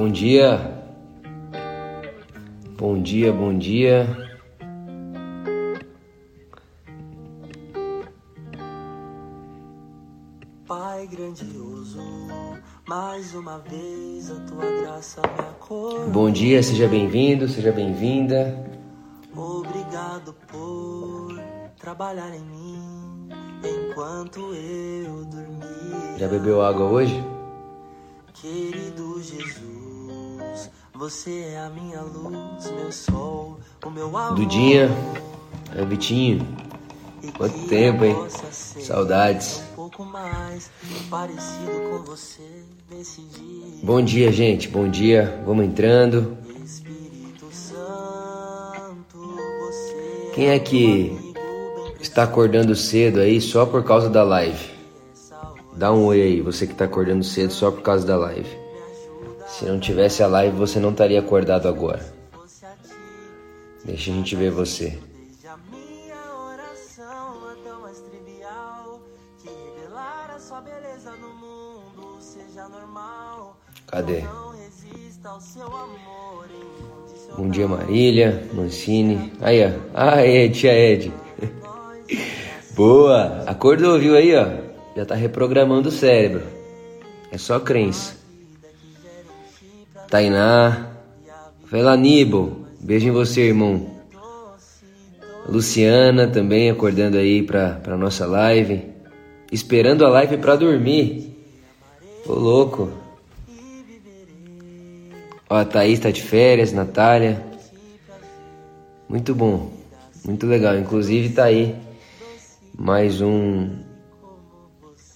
Bom dia. Bom dia, bom dia. Pai grandioso, mais uma vez a tua graça me acordou. Bom dia, seja bem-vindo, seja bem-vinda. Obrigado por trabalhar em mim enquanto eu dormia. Já bebeu água hoje? Querido Jesus, você é a minha luz, meu sol, o meu amor. Dudinha, é Vitinho. Quanto tempo, hein? Saudades. Um mais. Bom dia, gente. Bom dia. Vamos entrando. Espírito Santo, você Quem é que está acordando cedo aí só por causa da live? Dá um oi aí, você que está acordando cedo só por causa da live. Se não tivesse a live, você não estaria acordado agora. Deixa a gente ver você. Cadê? Bom dia, Marília, Mancini. Aí, ó. Ah, Ed, tia Ed. Boa! Acordou, viu aí, ó? Já tá reprogramando o cérebro. É só crença. Tainá. Vai lá, Nibo. Beijo em você, irmão. Luciana também acordando aí pra, pra nossa live. Esperando a live pra dormir. Ô, louco. Ó, a Thaís tá de férias, Natália. Muito bom. Muito legal. Inclusive tá aí mais um.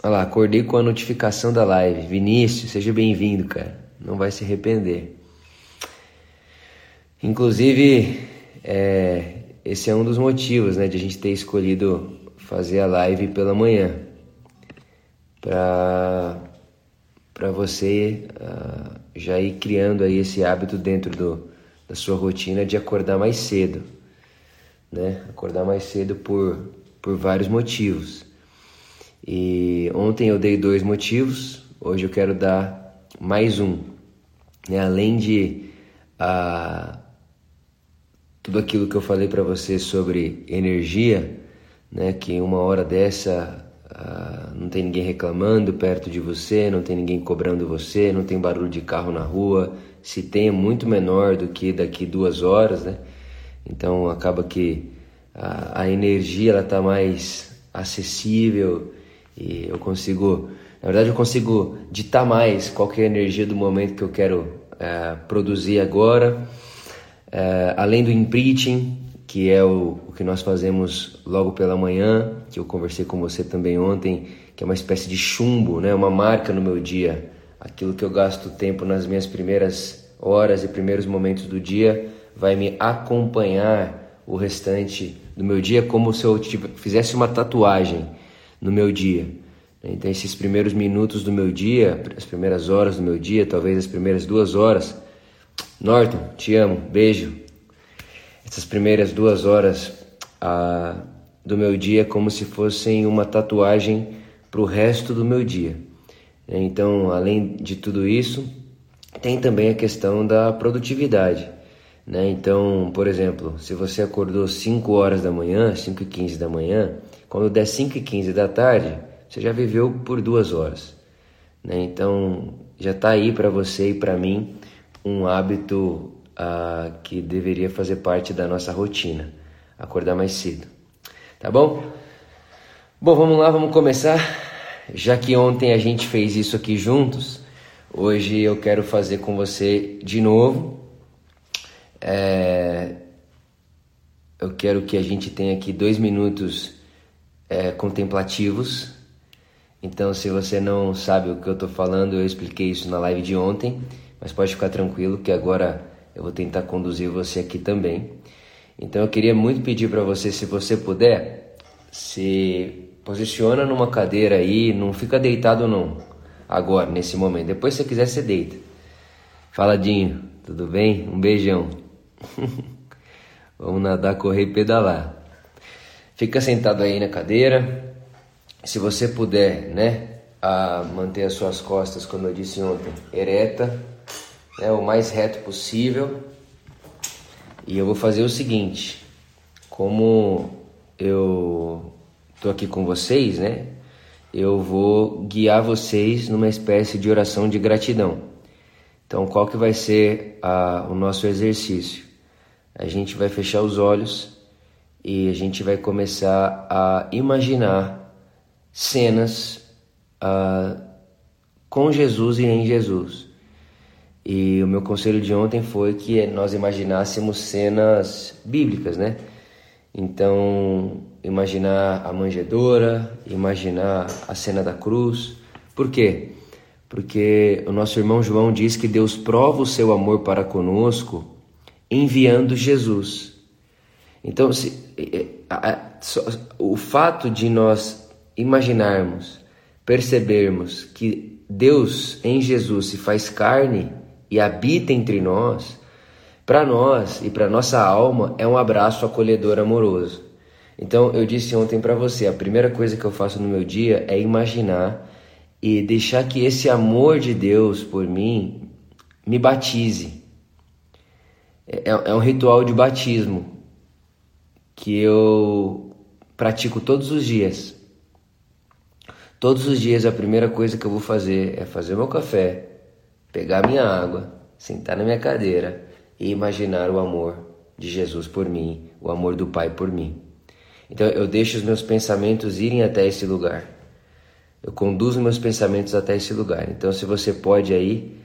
Olha lá, acordei com a notificação da live. Vinícius, seja bem-vindo, cara. Não vai se arrepender. Inclusive, é, esse é um dos motivos, né, de a gente ter escolhido fazer a live pela manhã. Pra você ah, já ir criando aí esse hábito dentro do, da sua rotina de acordar mais cedo. Né? Acordar mais cedo por, por vários motivos. E ontem eu dei dois motivos, hoje eu quero dar mais um. Né? Além de ah, tudo aquilo que eu falei para você sobre energia, né? que uma hora dessa ah, não tem ninguém reclamando perto de você, não tem ninguém cobrando você, não tem barulho de carro na rua, se tem é muito menor do que daqui duas horas, né? Então acaba que a, a energia ela está mais acessível e eu consigo, na verdade eu consigo ditar mais qual é a energia do momento que eu quero é, produzir agora. É, além do imprinting, que é o, o que nós fazemos logo pela manhã, que eu conversei com você também ontem, que é uma espécie de chumbo, né? uma marca no meu dia, aquilo que eu gasto tempo nas minhas primeiras horas e primeiros momentos do dia vai me acompanhar o restante do meu dia como se eu tipo, fizesse uma tatuagem no meu dia. Então esses primeiros minutos do meu dia, as primeiras horas do meu dia, talvez as primeiras duas horas, Norton, te amo, beijo. Essas primeiras duas horas ah, do meu dia como se fossem uma tatuagem para o resto do meu dia. Então, além de tudo isso, tem também a questão da produtividade. Né? Então, por exemplo, se você acordou 5 horas da manhã, 5 e 15 da manhã, quando der 5 e 15 da tarde, você já viveu por duas horas. Né? Então, já está aí para você e para mim um hábito ah, que deveria fazer parte da nossa rotina, acordar mais cedo. Tá bom? Bom, vamos lá, vamos começar. Já que ontem a gente fez isso aqui juntos, hoje eu quero fazer com você de novo. É, eu quero que a gente tenha aqui dois minutos é, contemplativos. Então, se você não sabe o que eu estou falando, eu expliquei isso na live de ontem, mas pode ficar tranquilo que agora eu vou tentar conduzir você aqui também. Então, eu queria muito pedir para você, se você puder, se posiciona numa cadeira aí, não fica deitado não, agora, nesse momento. Depois, se quiser, você deita. Faladinho, tudo bem? Um beijão. Vamos nadar, correr e pedalar. Fica sentado aí na cadeira. Se você puder, né, a manter as suas costas, como eu disse ontem, ereta, né, o mais reto possível. E eu vou fazer o seguinte, como eu tô aqui com vocês, né? Eu vou guiar vocês numa espécie de oração de gratidão. Então, qual que vai ser a, o nosso exercício? A gente vai fechar os olhos e a gente vai começar a imaginar cenas uh, com Jesus e em Jesus. E o meu conselho de ontem foi que nós imaginássemos cenas bíblicas, né? Então, imaginar a manjedoura, imaginar a cena da cruz. Por quê? Porque o nosso irmão João diz que Deus prova o seu amor para conosco enviando Jesus. Então, se, a, a, o fato de nós imaginarmos, percebermos que Deus em Jesus se faz carne e habita entre nós, para nós e para nossa alma é um abraço acolhedor amoroso. Então eu disse ontem para você, a primeira coisa que eu faço no meu dia é imaginar e deixar que esse amor de Deus por mim me batize. É, é um ritual de batismo que eu pratico todos os dias. Todos os dias a primeira coisa que eu vou fazer é fazer meu café, pegar minha água, sentar na minha cadeira e imaginar o amor de Jesus por mim, o amor do Pai por mim. Então eu deixo os meus pensamentos irem até esse lugar. Eu conduzo meus pensamentos até esse lugar. Então se você pode aí,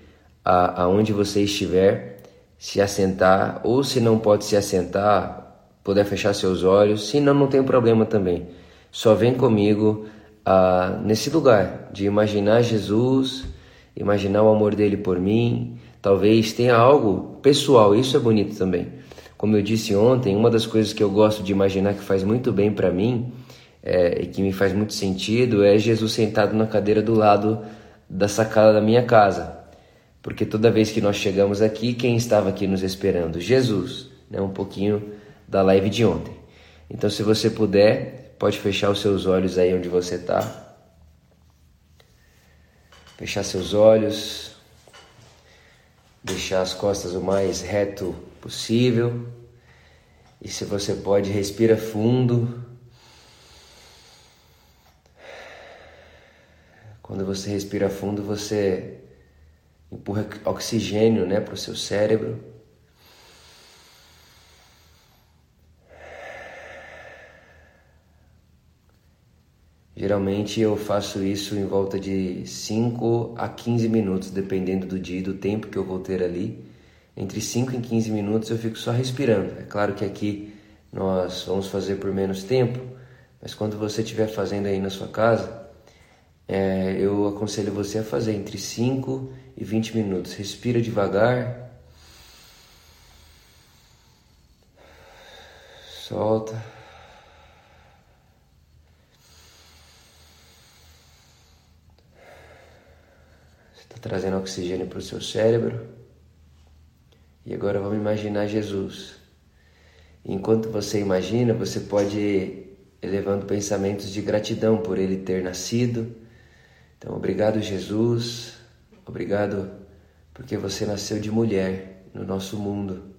a, aonde você estiver, se assentar, ou se não pode se assentar, puder fechar seus olhos, se não, não tem problema também. Só vem comigo uh, nesse lugar de imaginar Jesus, imaginar o amor dele por mim, Talvez tenha algo pessoal, isso é bonito também. Como eu disse ontem, uma das coisas que eu gosto de imaginar que faz muito bem para mim é, e que me faz muito sentido é Jesus sentado na cadeira do lado da sacada da minha casa. Porque toda vez que nós chegamos aqui, quem estava aqui nos esperando? Jesus, né? um pouquinho da live de ontem. Então, se você puder, pode fechar os seus olhos aí onde você está. Fechar seus olhos deixar as costas o mais reto possível. E se você pode, respira fundo. Quando você respira fundo, você empurra oxigênio né, para o seu cérebro. Geralmente eu faço isso em volta de 5 a 15 minutos, dependendo do dia e do tempo que eu vou ter ali. Entre 5 e 15 minutos eu fico só respirando. É claro que aqui nós vamos fazer por menos tempo, mas quando você estiver fazendo aí na sua casa, é, eu aconselho você a fazer entre 5 e 20 minutos. Respira devagar. Solta. Trazendo oxigênio para o seu cérebro. E agora vamos imaginar Jesus. enquanto você imagina, você pode ir elevando pensamentos de gratidão por ele ter nascido. Então, obrigado, Jesus. Obrigado porque você nasceu de mulher no nosso mundo.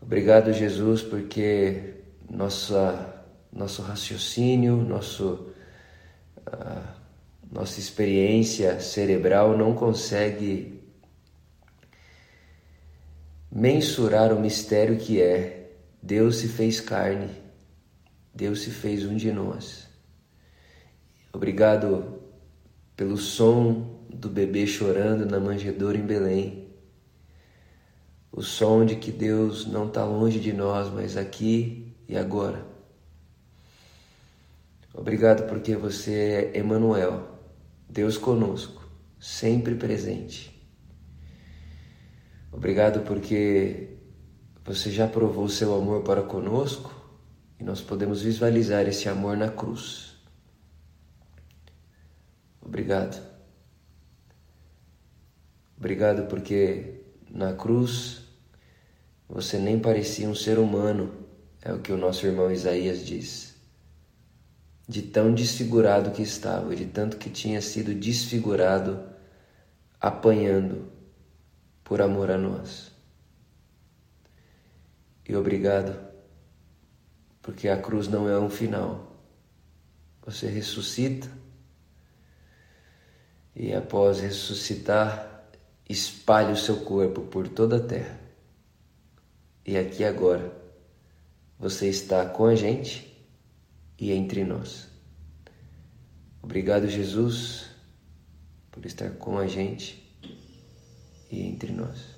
Obrigado, Jesus, porque nossa, nosso raciocínio, nosso. Uh, nossa experiência cerebral não consegue mensurar o mistério que é Deus se fez carne, Deus se fez um de nós. Obrigado pelo som do bebê chorando na manjedoura em Belém. O som de que Deus não está longe de nós, mas aqui e agora. Obrigado porque você é Emmanuel Deus conosco, sempre presente. Obrigado porque você já provou seu amor para conosco e nós podemos visualizar esse amor na cruz. Obrigado. Obrigado porque na cruz você nem parecia um ser humano, é o que o nosso irmão Isaías diz de tão desfigurado que estava, de tanto que tinha sido desfigurado, apanhando por amor a nós. E obrigado, porque a cruz não é um final. Você ressuscita e após ressuscitar, espalhe o seu corpo por toda a terra. E aqui agora, você está com a gente e entre nós. Obrigado, Jesus, por estar com a gente e entre nós.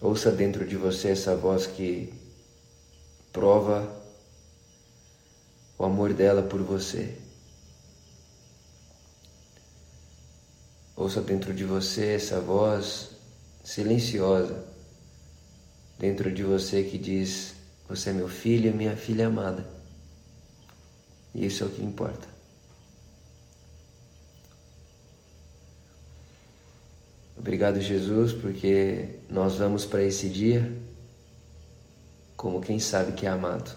Ouça dentro de você essa voz que prova o amor dela por você. Ouça dentro de você essa voz silenciosa, dentro de você que diz: Você é meu filho e minha filha amada. E isso é o que importa. Obrigado, Jesus, porque nós vamos para esse dia como quem sabe que é amado,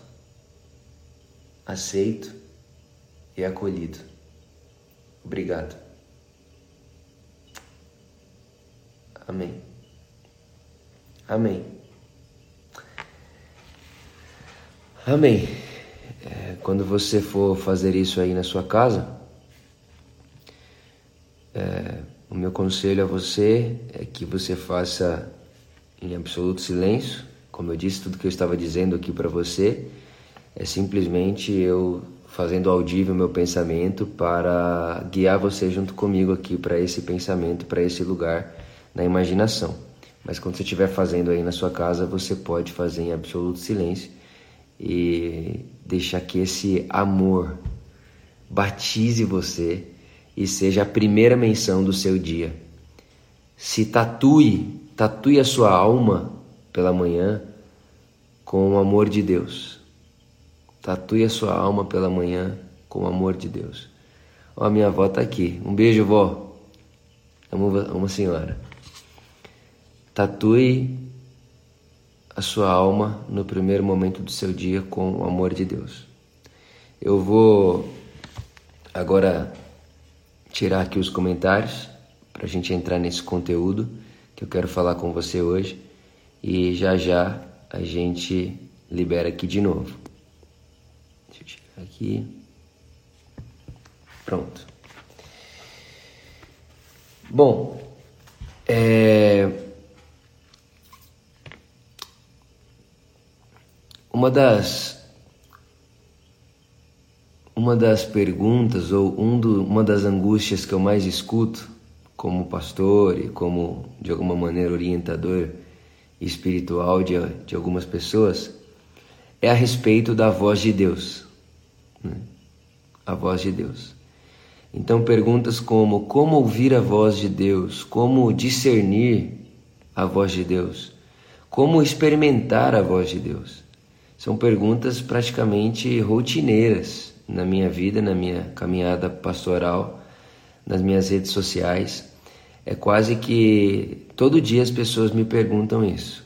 aceito e acolhido. Obrigado. Amém. Amém. Amém. É, quando você for fazer isso aí na sua casa, é, o meu conselho a você é que você faça em absoluto silêncio. Como eu disse, tudo que eu estava dizendo aqui para você é simplesmente eu fazendo audível meu pensamento para guiar você junto comigo aqui para esse pensamento, para esse lugar na imaginação. Mas quando você estiver fazendo aí na sua casa, você pode fazer em absoluto silêncio e deixar que esse amor batize você e seja a primeira menção do seu dia. Se tatue, tatue a sua alma pela manhã com o amor de Deus. Tatue a sua alma pela manhã com o amor de Deus. Ó, minha avó tá aqui. Um beijo, vó. Amo uma senhora. Tatue a sua alma no primeiro momento do seu dia com o amor de Deus. Eu vou agora tirar aqui os comentários para a gente entrar nesse conteúdo que eu quero falar com você hoje e já já a gente libera aqui de novo. Deixa eu tirar aqui. Pronto. Bom, é... uma das uma das perguntas ou um do, uma das angústias que eu mais escuto como pastor e como de alguma maneira orientador espiritual de, de algumas pessoas é a respeito da voz de Deus. Né? A voz de Deus. Então, perguntas como como ouvir a voz de Deus, como discernir a voz de Deus, como experimentar a voz de Deus, são perguntas praticamente rotineiras na minha vida, na minha caminhada pastoral, nas minhas redes sociais. É quase que todo dia as pessoas me perguntam isso.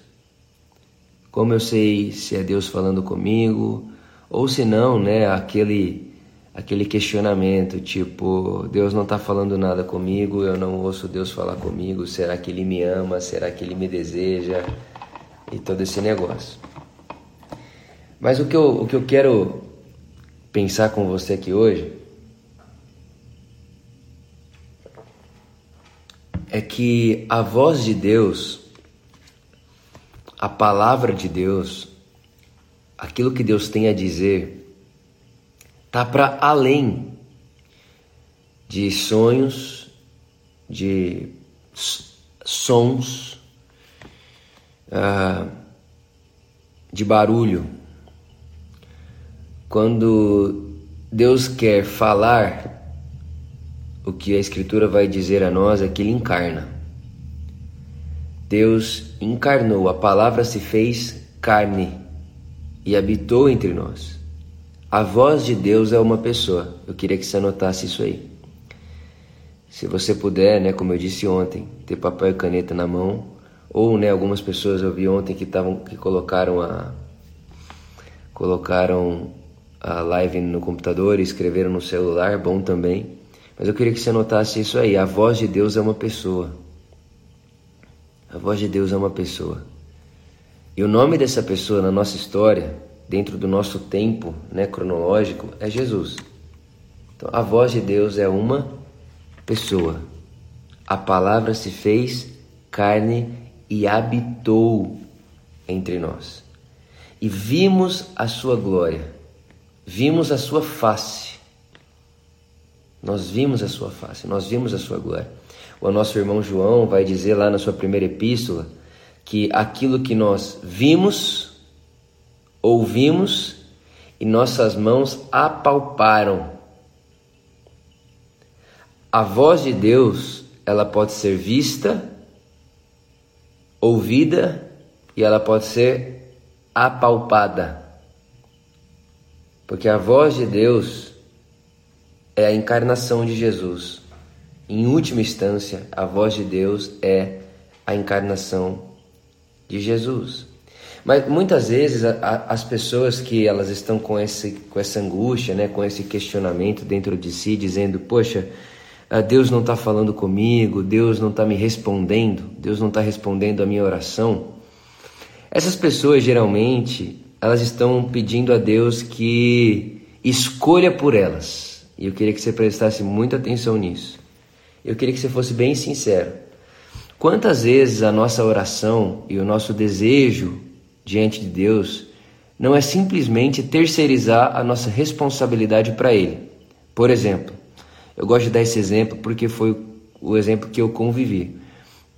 Como eu sei se é Deus falando comigo ou se não, né, aquele aquele questionamento, tipo, Deus não está falando nada comigo, eu não ouço Deus falar comigo, será que Ele me ama, será que Ele me deseja? E todo esse negócio. Mas o que eu, o que eu quero pensar com você aqui hoje é que a voz de Deus, a palavra de Deus, aquilo que Deus tem a dizer, tá para além de sonhos, de sons, uh, de barulho. Quando Deus quer falar, o que a Escritura vai dizer a nós é que Ele encarna. Deus encarnou, a palavra se fez carne e habitou entre nós. A voz de Deus é uma pessoa. Eu queria que você anotasse isso aí. Se você puder, né, como eu disse ontem, ter papel e caneta na mão, ou né, algumas pessoas eu vi ontem que estavam que colocaram a colocaram a live no computador escreveram no celular, bom também. Mas eu queria que você notasse isso aí. A voz de Deus é uma pessoa. A voz de Deus é uma pessoa. E o nome dessa pessoa na nossa história, dentro do nosso tempo né, cronológico, é Jesus. Então, a voz de Deus é uma pessoa. A palavra se fez carne e habitou entre nós. E vimos a sua glória, vimos a sua face. Nós vimos a sua face, nós vimos a sua glória. O nosso irmão João vai dizer lá na sua primeira epístola que aquilo que nós vimos, ouvimos e nossas mãos apalparam. A voz de Deus, ela pode ser vista, ouvida e ela pode ser apalpada. Porque a voz de Deus é a encarnação de Jesus. Em última instância, a voz de Deus é a encarnação de Jesus. Mas muitas vezes a, a, as pessoas que elas estão com, esse, com essa angústia, né, com esse questionamento dentro de si, dizendo: Poxa, ah, Deus não está falando comigo, Deus não está me respondendo, Deus não está respondendo a minha oração. Essas pessoas geralmente elas estão pedindo a Deus que escolha por elas. E eu queria que você prestasse muita atenção nisso. Eu queria que você fosse bem sincero. Quantas vezes a nossa oração e o nosso desejo diante de Deus não é simplesmente terceirizar a nossa responsabilidade para Ele? Por exemplo, eu gosto de dar esse exemplo porque foi o exemplo que eu convivi.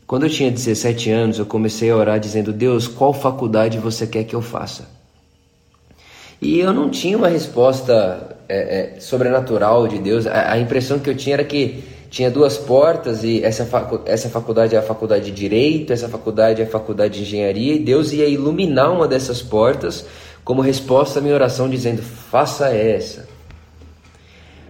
Quando eu tinha 17 anos, eu comecei a orar dizendo: Deus, qual faculdade você quer que eu faça? E eu não tinha uma resposta é, é, sobrenatural de Deus. A, a impressão que eu tinha era que tinha duas portas e essa, facu essa faculdade é a faculdade de Direito, essa faculdade é a faculdade de Engenharia, e Deus ia iluminar uma dessas portas como resposta à minha oração, dizendo: faça essa.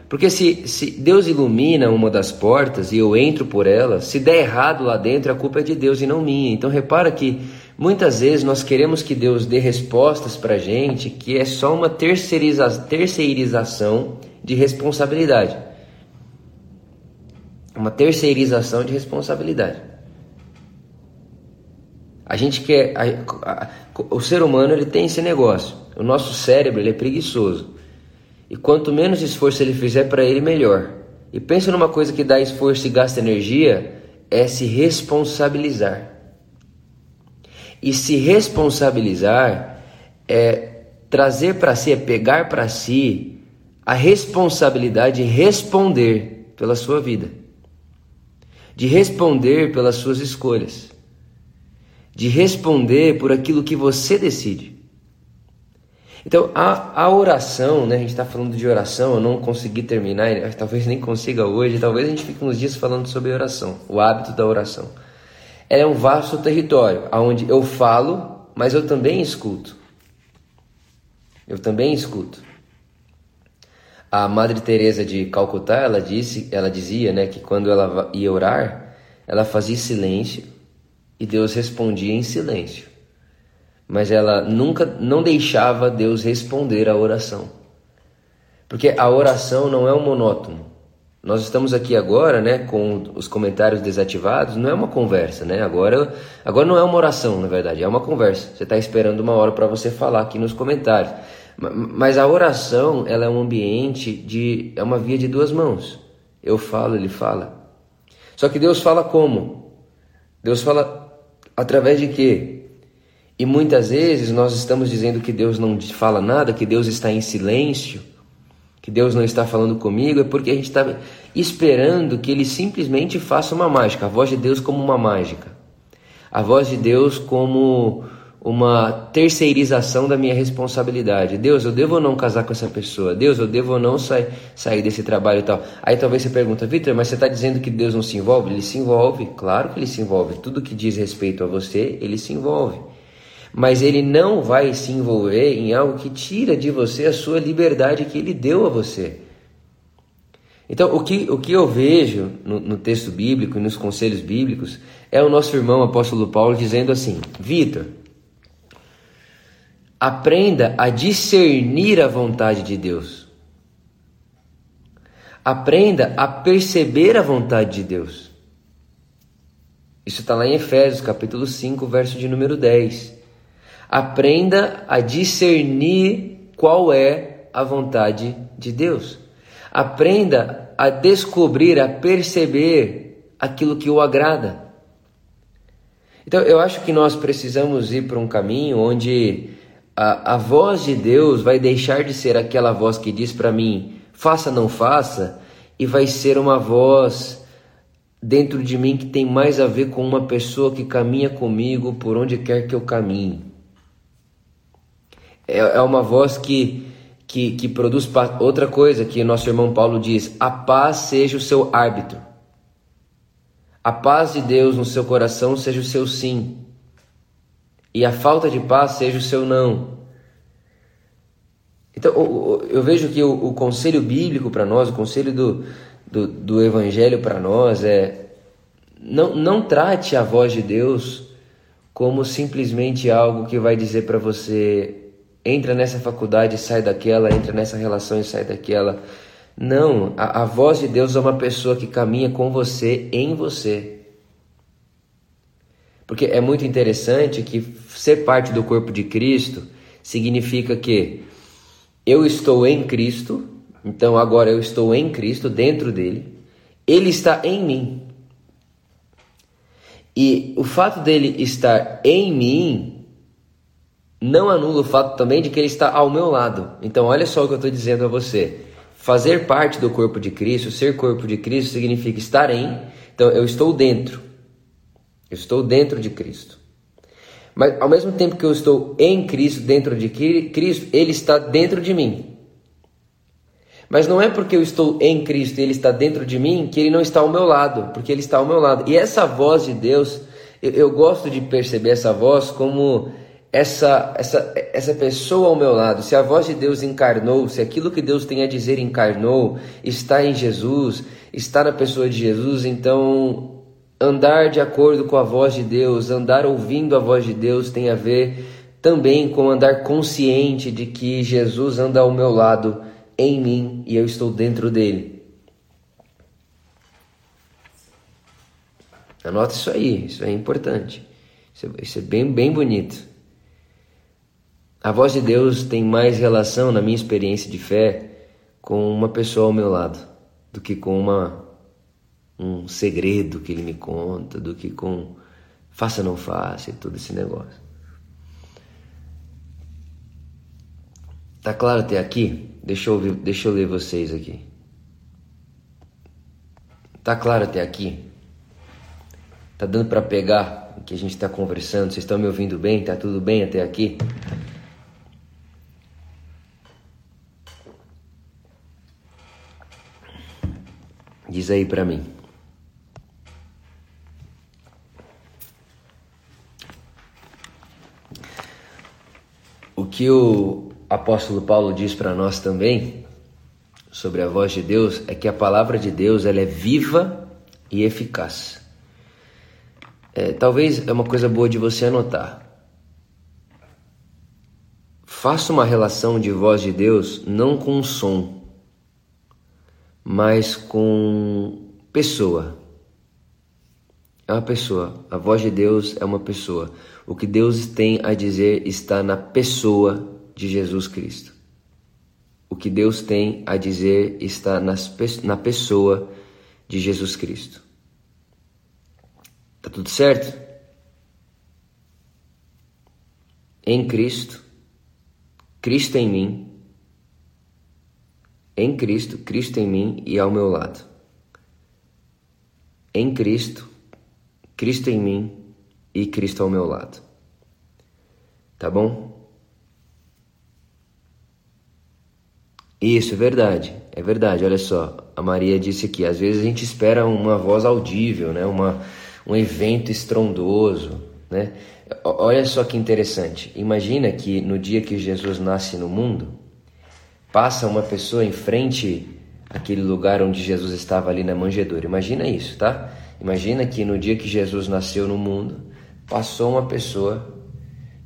Porque se, se Deus ilumina uma das portas e eu entro por ela, se der errado lá dentro, a culpa é de Deus e não minha. Então repara que muitas vezes nós queremos que Deus dê respostas para gente que é só uma terceiriza terceirização de responsabilidade uma terceirização de responsabilidade. A gente quer, a, a, o ser humano ele tem esse negócio. O nosso cérebro ele é preguiçoso. E quanto menos esforço ele fizer para ele, melhor. E pensa numa coisa que dá esforço e gasta energia, é se responsabilizar. E se responsabilizar é trazer para si, é pegar para si a responsabilidade de responder pela sua vida de responder pelas suas escolhas, de responder por aquilo que você decide. Então, a, a oração, né? A gente está falando de oração, eu não consegui terminar, talvez nem consiga hoje, talvez a gente fique uns dias falando sobre oração, o hábito da oração. É um vasto território, onde eu falo, mas eu também escuto. Eu também escuto. A Madre Teresa de Calcutá, ela disse, ela dizia, né, que quando ela ia orar, ela fazia silêncio e Deus respondia em silêncio. Mas ela nunca não deixava Deus responder à oração. Porque a oração não é um monótono. Nós estamos aqui agora, né, com os comentários desativados, não é uma conversa, né? Agora, agora não é uma oração, na verdade, é uma conversa. Você está esperando uma hora para você falar aqui nos comentários. Mas a oração, ela é um ambiente de. é uma via de duas mãos. Eu falo, ele fala. Só que Deus fala como? Deus fala através de quê? E muitas vezes nós estamos dizendo que Deus não fala nada, que Deus está em silêncio, que Deus não está falando comigo, é porque a gente está esperando que Ele simplesmente faça uma mágica, a voz de Deus como uma mágica, a voz de Deus como uma terceirização da minha responsabilidade. Deus, eu devo ou não casar com essa pessoa? Deus, eu devo ou não sair, sair desse trabalho e tal? Aí talvez você pergunta, Vitor, mas você está dizendo que Deus não se envolve? Ele se envolve, claro que ele se envolve. Tudo que diz respeito a você, ele se envolve. Mas ele não vai se envolver em algo que tira de você a sua liberdade que ele deu a você. Então, o que, o que eu vejo no, no texto bíblico e nos conselhos bíblicos é o nosso irmão apóstolo Paulo dizendo assim: Vitor, Aprenda a discernir a vontade de Deus. aprenda a perceber a vontade de Deus. Isso está lá em Efésios, capítulo 5, verso de número 10. Aprenda a discernir qual é a vontade de Deus. Aprenda a descobrir, a perceber aquilo que o agrada. Então, eu acho que nós precisamos ir para um caminho onde a, a voz de Deus vai deixar de ser aquela voz que diz para mim, faça, não faça, e vai ser uma voz dentro de mim que tem mais a ver com uma pessoa que caminha comigo por onde quer que eu caminhe. É, é uma voz que, que, que produz outra coisa que nosso irmão Paulo diz: a paz seja o seu árbitro. A paz de Deus no seu coração seja o seu sim. E a falta de paz seja o seu não. Então, eu vejo que o, conselho bíblico para nós, o conselho do, do, do Evangelho para nós é não, não trate a voz de Deus como simplesmente algo que vai dizer para você entra nessa faculdade e sai daquela, entra nessa relação e sai daquela. Não, a, a voz de Deus é uma pessoa que caminha com você, em você. Porque é muito interessante que ser parte do corpo de Cristo significa que eu estou em Cristo, então agora eu estou em Cristo, dentro dele. Ele está em mim. E o fato dele estar em mim não anula o fato também de que ele está ao meu lado. Então, olha só o que eu estou dizendo a você. Fazer parte do corpo de Cristo, ser corpo de Cristo, significa estar em. Então, eu estou dentro. Eu estou dentro de Cristo. Mas, ao mesmo tempo que eu estou em Cristo, dentro de Cristo, Ele está dentro de mim. Mas não é porque eu estou em Cristo e Ele está dentro de mim que Ele não está ao meu lado, porque Ele está ao meu lado. E essa voz de Deus, eu, eu gosto de perceber essa voz como essa, essa, essa pessoa ao meu lado. Se a voz de Deus encarnou, se aquilo que Deus tem a dizer encarnou, está em Jesus, está na pessoa de Jesus, então andar de acordo com a voz de Deus, andar ouvindo a voz de Deus tem a ver também com andar consciente de que Jesus anda ao meu lado em mim e eu estou dentro dele. Anota isso aí, isso é importante. Isso é, é bem, bem bonito. A voz de Deus tem mais relação, na minha experiência de fé, com uma pessoa ao meu lado, do que com uma, um segredo que ele me conta, do que com faça não faça e todo esse negócio. Tá claro até aqui? Deixa eu, deixa eu ler vocês aqui. Tá claro até aqui? Tá dando para pegar o que a gente está conversando? Vocês estão me ouvindo bem? Tá tudo bem até aqui? Diz aí para mim. O que o apóstolo Paulo diz para nós também sobre a voz de Deus é que a palavra de Deus ela é viva e eficaz. É, talvez é uma coisa boa de você anotar. Faça uma relação de voz de Deus não com som, mas com pessoa. É uma pessoa. A voz de Deus é uma pessoa. O que Deus tem a dizer está na pessoa de Jesus Cristo. O que Deus tem a dizer está nas, na pessoa de Jesus Cristo. Tá tudo certo? Em Cristo, Cristo em mim, em Cristo, Cristo em mim e ao meu lado. Em Cristo, Cristo em mim e Cristo ao meu lado. Tá bom? Isso, é verdade. É verdade, olha só. A Maria disse aqui, às vezes a gente espera uma voz audível, né? Uma, um evento estrondoso, né? Olha só que interessante. Imagina que no dia que Jesus nasce no mundo, passa uma pessoa em frente àquele lugar onde Jesus estava ali na manjedoura. Imagina isso, tá? Imagina que no dia que Jesus nasceu no mundo, passou uma pessoa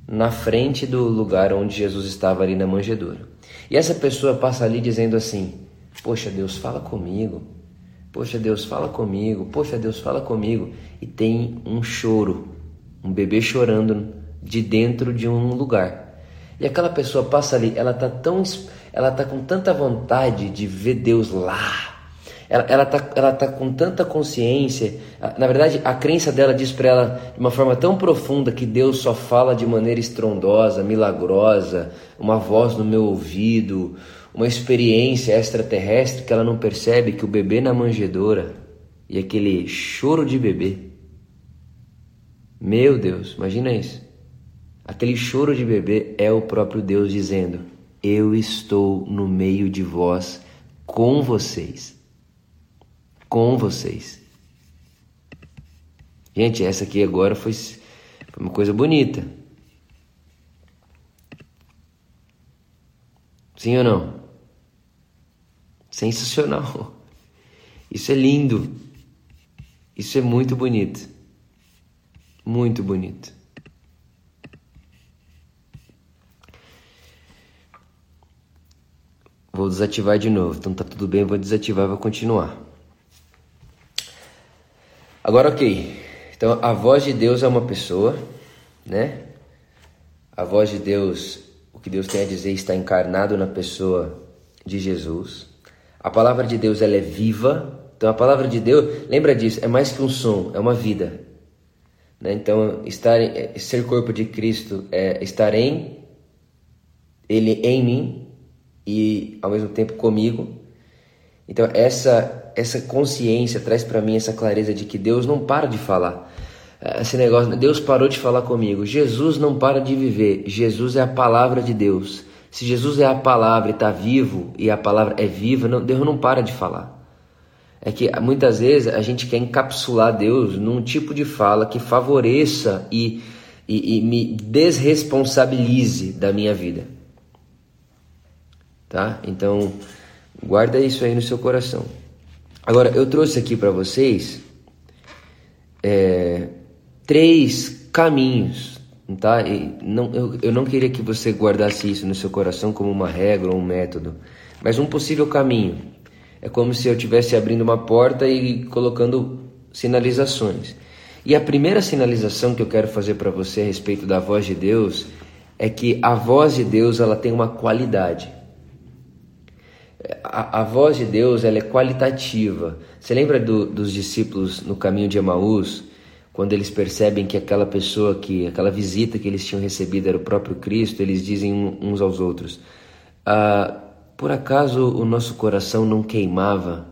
na frente do lugar onde Jesus estava ali na manjedoura. E essa pessoa passa ali dizendo assim: Poxa, Deus fala comigo. Poxa, Deus fala comigo. Poxa, Deus fala comigo. E tem um choro, um bebê chorando de dentro de um lugar. E aquela pessoa passa ali, ela tá tão ela tá com tanta vontade de ver Deus lá. Ela, ela, tá, ela tá com tanta consciência. Na verdade, a crença dela diz para ela de uma forma tão profunda que Deus só fala de maneira estrondosa, milagrosa, uma voz no meu ouvido, uma experiência extraterrestre que ela não percebe que o bebê na manjedoura e aquele choro de bebê. Meu Deus, imagina isso. Aquele choro de bebê é o próprio Deus dizendo: Eu estou no meio de vós, com vocês. Com vocês. Gente, essa aqui agora foi, uma coisa bonita. Sim ou não? Sensacional. Isso é lindo. Isso é muito bonito. Muito bonito. Vou desativar de novo. Então tá tudo bem, vou desativar e vou continuar. Agora ok. Então a voz de Deus é uma pessoa, né? A voz de Deus, o que Deus tem a dizer está encarnado na pessoa de Jesus. A palavra de Deus ela é viva. Então a palavra de Deus, lembra disso, é mais que um som, é uma vida. Né? Então estar, ser corpo de Cristo é estar em ele em mim e ao mesmo tempo comigo. Então essa essa consciência traz para mim essa clareza de que Deus não para de falar. Esse negócio, Deus parou de falar comigo. Jesus não para de viver. Jesus é a palavra de Deus. Se Jesus é a palavra e está vivo e a palavra é viva, não, Deus não para de falar. É que muitas vezes a gente quer encapsular Deus num tipo de fala que favoreça e, e, e me desresponsabilize da minha vida tá? Então, guarda isso aí no seu coração. Agora, eu trouxe aqui para vocês é, três caminhos, tá? E não, eu, eu não queria que você guardasse isso no seu coração como uma regra ou um método, mas um possível caminho. É como se eu estivesse abrindo uma porta e colocando sinalizações. E a primeira sinalização que eu quero fazer para você a respeito da voz de Deus é que a voz de Deus ela tem uma qualidade a, a, voz de Deus ela é qualitativa. Você lembra do, dos discípulos no caminho de Emaús, quando eles percebem que aquela pessoa, que aquela visita que eles tinham recebido era o próprio Cristo, eles dizem uns aos outros: ah, Por acaso o nosso coração não queimava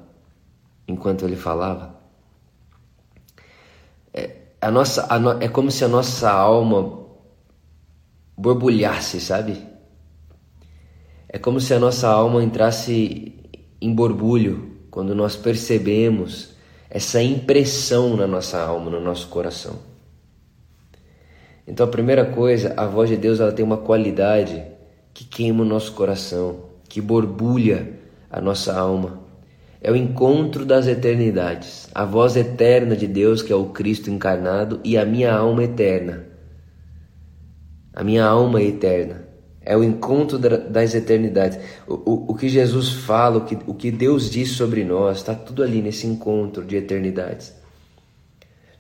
enquanto ele falava? É, a nossa, a no, é como se a nossa alma borbulhasse, sabe? É como se a nossa alma entrasse em borbulho quando nós percebemos essa impressão na nossa alma, no nosso coração. Então a primeira coisa, a voz de Deus ela tem uma qualidade que queima o nosso coração, que borbulha a nossa alma. É o encontro das eternidades, a voz eterna de Deus, que é o Cristo encarnado, e a minha alma eterna. A minha alma é eterna. É o encontro das eternidades. O, o, o que Jesus fala, o que, o que Deus diz sobre nós, está tudo ali nesse encontro de eternidades.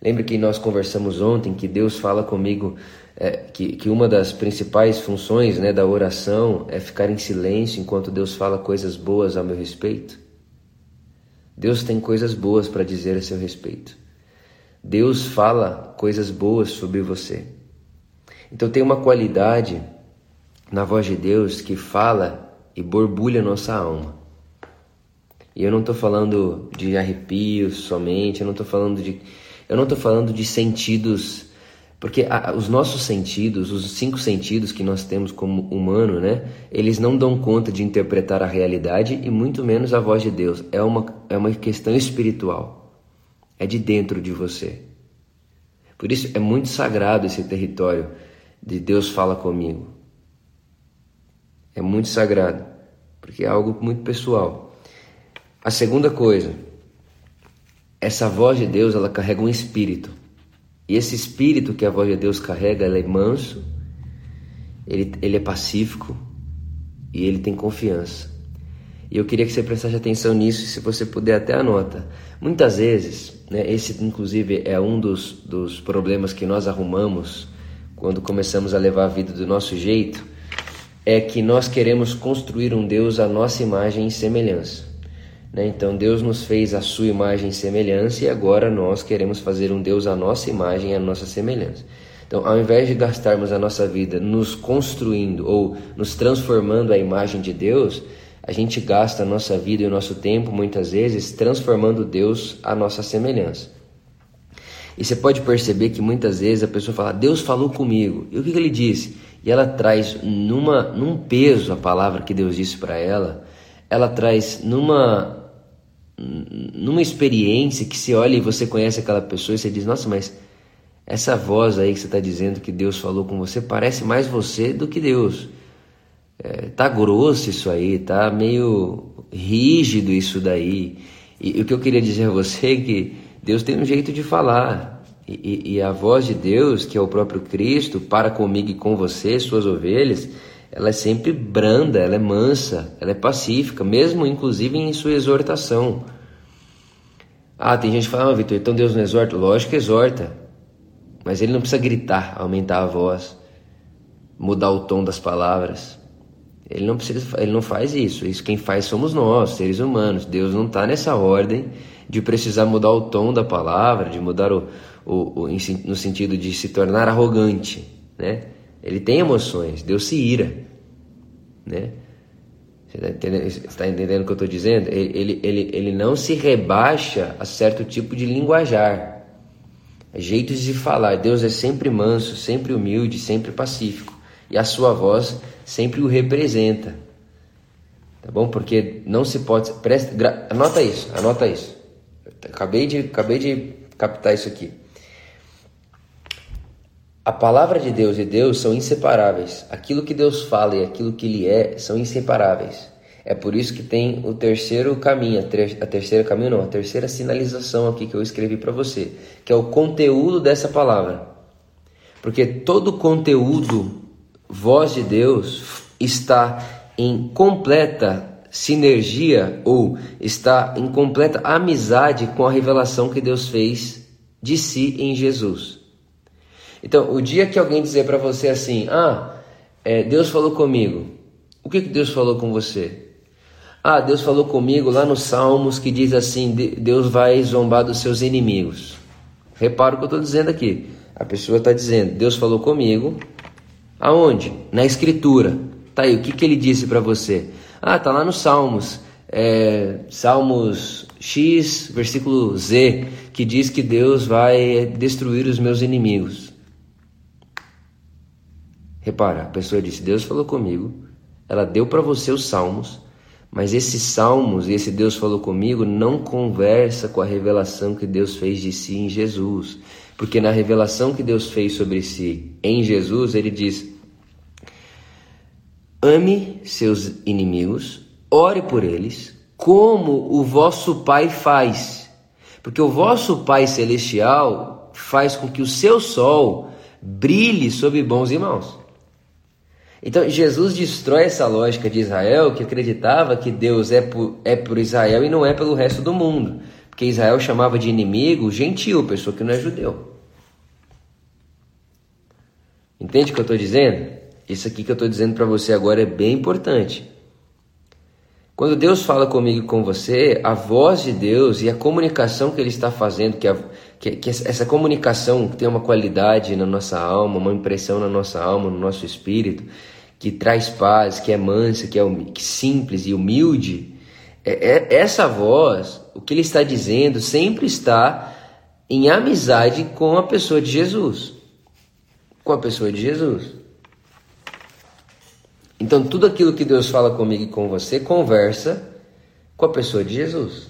Lembra que nós conversamos ontem que Deus fala comigo é, que, que uma das principais funções né, da oração é ficar em silêncio enquanto Deus fala coisas boas a meu respeito? Deus tem coisas boas para dizer a seu respeito. Deus fala coisas boas sobre você. Então tem uma qualidade na voz de Deus que fala e borbulha nossa alma. E eu não estou falando de arrepios somente, eu não estou falando de eu não estou falando de sentidos, porque a, os nossos sentidos, os cinco sentidos que nós temos como humano, né, eles não dão conta de interpretar a realidade e muito menos a voz de Deus. É uma é uma questão espiritual. É de dentro de você. Por isso é muito sagrado esse território de Deus fala comigo. É muito sagrado, porque é algo muito pessoal. A segunda coisa, essa voz de Deus, ela carrega um espírito. E esse espírito que a voz de Deus carrega, ele é manso, ele, ele é pacífico e ele tem confiança. E eu queria que você prestasse atenção nisso, se você puder até anota. Muitas vezes, né, esse inclusive é um dos, dos problemas que nós arrumamos quando começamos a levar a vida do nosso jeito, é que nós queremos construir um Deus à nossa imagem e semelhança. Né? Então Deus nos fez a sua imagem e semelhança e agora nós queremos fazer um Deus à nossa imagem e à nossa semelhança. Então, ao invés de gastarmos a nossa vida nos construindo ou nos transformando à imagem de Deus, a gente gasta a nossa vida e o nosso tempo, muitas vezes, transformando Deus à nossa semelhança. E você pode perceber que muitas vezes a pessoa fala, Deus falou comigo. E o que, que ele disse? E ela traz numa, num peso a palavra que Deus disse para ela, ela traz numa, numa experiência que você olha e você conhece aquela pessoa e você diz, nossa, mas essa voz aí que você está dizendo que Deus falou com você parece mais você do que Deus. É, tá grosso isso aí, tá meio rígido isso daí. E, e, o que eu queria dizer a você é que Deus tem um jeito de falar. E, e, a voz de Deus, que é o próprio Cristo, para comigo e com você, suas ovelhas, ela é sempre branda, ela é mansa, ela é pacífica, mesmo inclusive em sua exortação. Ah, tem gente que fala, ah, Vitor, então Deus não exorta? Lógico que exorta. Mas ele não precisa gritar, aumentar a voz, mudar o tom das palavras. Ele não precisa, ele não faz isso. Isso quem faz somos nós, seres humanos. Deus não está nessa ordem de precisar mudar o tom da palavra, de mudar o, o, o no sentido de se tornar arrogante, né? Ele tem emoções. Deus se ira, né? Você está entendendo, tá entendendo o que eu estou dizendo? Ele, ele, ele, ele não se rebaixa a certo tipo de linguajar jeitos de falar. Deus é sempre manso, sempre humilde, sempre pacífico. E a sua voz sempre o representa. Tá bom? Porque não se pode. Presta, anota isso, anota isso. Acabei de, acabei de captar isso aqui. A palavra de Deus e Deus são inseparáveis. Aquilo que Deus fala e aquilo que Ele é são inseparáveis. É por isso que tem o terceiro caminho, a, ter, a terceira caminho não, a terceira sinalização aqui que eu escrevi para você, que é o conteúdo dessa palavra. Porque todo conteúdo, voz de Deus, está em completa sinergia ou está em completa amizade com a revelação que Deus fez de si em Jesus. Então, o dia que alguém dizer para você assim, ah, é, Deus falou comigo, o que, que Deus falou com você? Ah, Deus falou comigo lá nos Salmos que diz assim: Deus vai zombar dos seus inimigos. Repara o que eu estou dizendo aqui. A pessoa está dizendo: Deus falou comigo. Aonde? Na Escritura. Tá aí, o que, que ele disse para você? Ah, tá lá nos Salmos. É, Salmos X, versículo Z, que diz que Deus vai destruir os meus inimigos. Repara, a pessoa disse: Deus falou comigo. Ela deu para você os Salmos mas esses salmos e esse Deus falou comigo não conversa com a revelação que Deus fez de si em Jesus. Porque na revelação que Deus fez sobre si em Jesus, ele diz: Ame seus inimigos, ore por eles, como o vosso Pai faz. Porque o vosso Pai celestial faz com que o seu sol brilhe sobre bons irmãos. Então Jesus destrói essa lógica de Israel que acreditava que Deus é por, é por Israel e não é pelo resto do mundo. Porque Israel chamava de inimigo gentil, pessoa que não é judeu. Entende o que eu estou dizendo? Isso aqui que eu estou dizendo para você agora é bem importante. Quando Deus fala comigo e com você, a voz de Deus e a comunicação que Ele está fazendo, que, a, que, que essa comunicação tem uma qualidade na nossa alma, uma impressão na nossa alma, no nosso espírito, que traz paz, que é mansa, que é que simples e humilde, é, é, essa voz, o que ele está dizendo, sempre está em amizade com a pessoa de Jesus. Com a pessoa de Jesus. Então, tudo aquilo que Deus fala comigo e com você conversa com a pessoa de Jesus.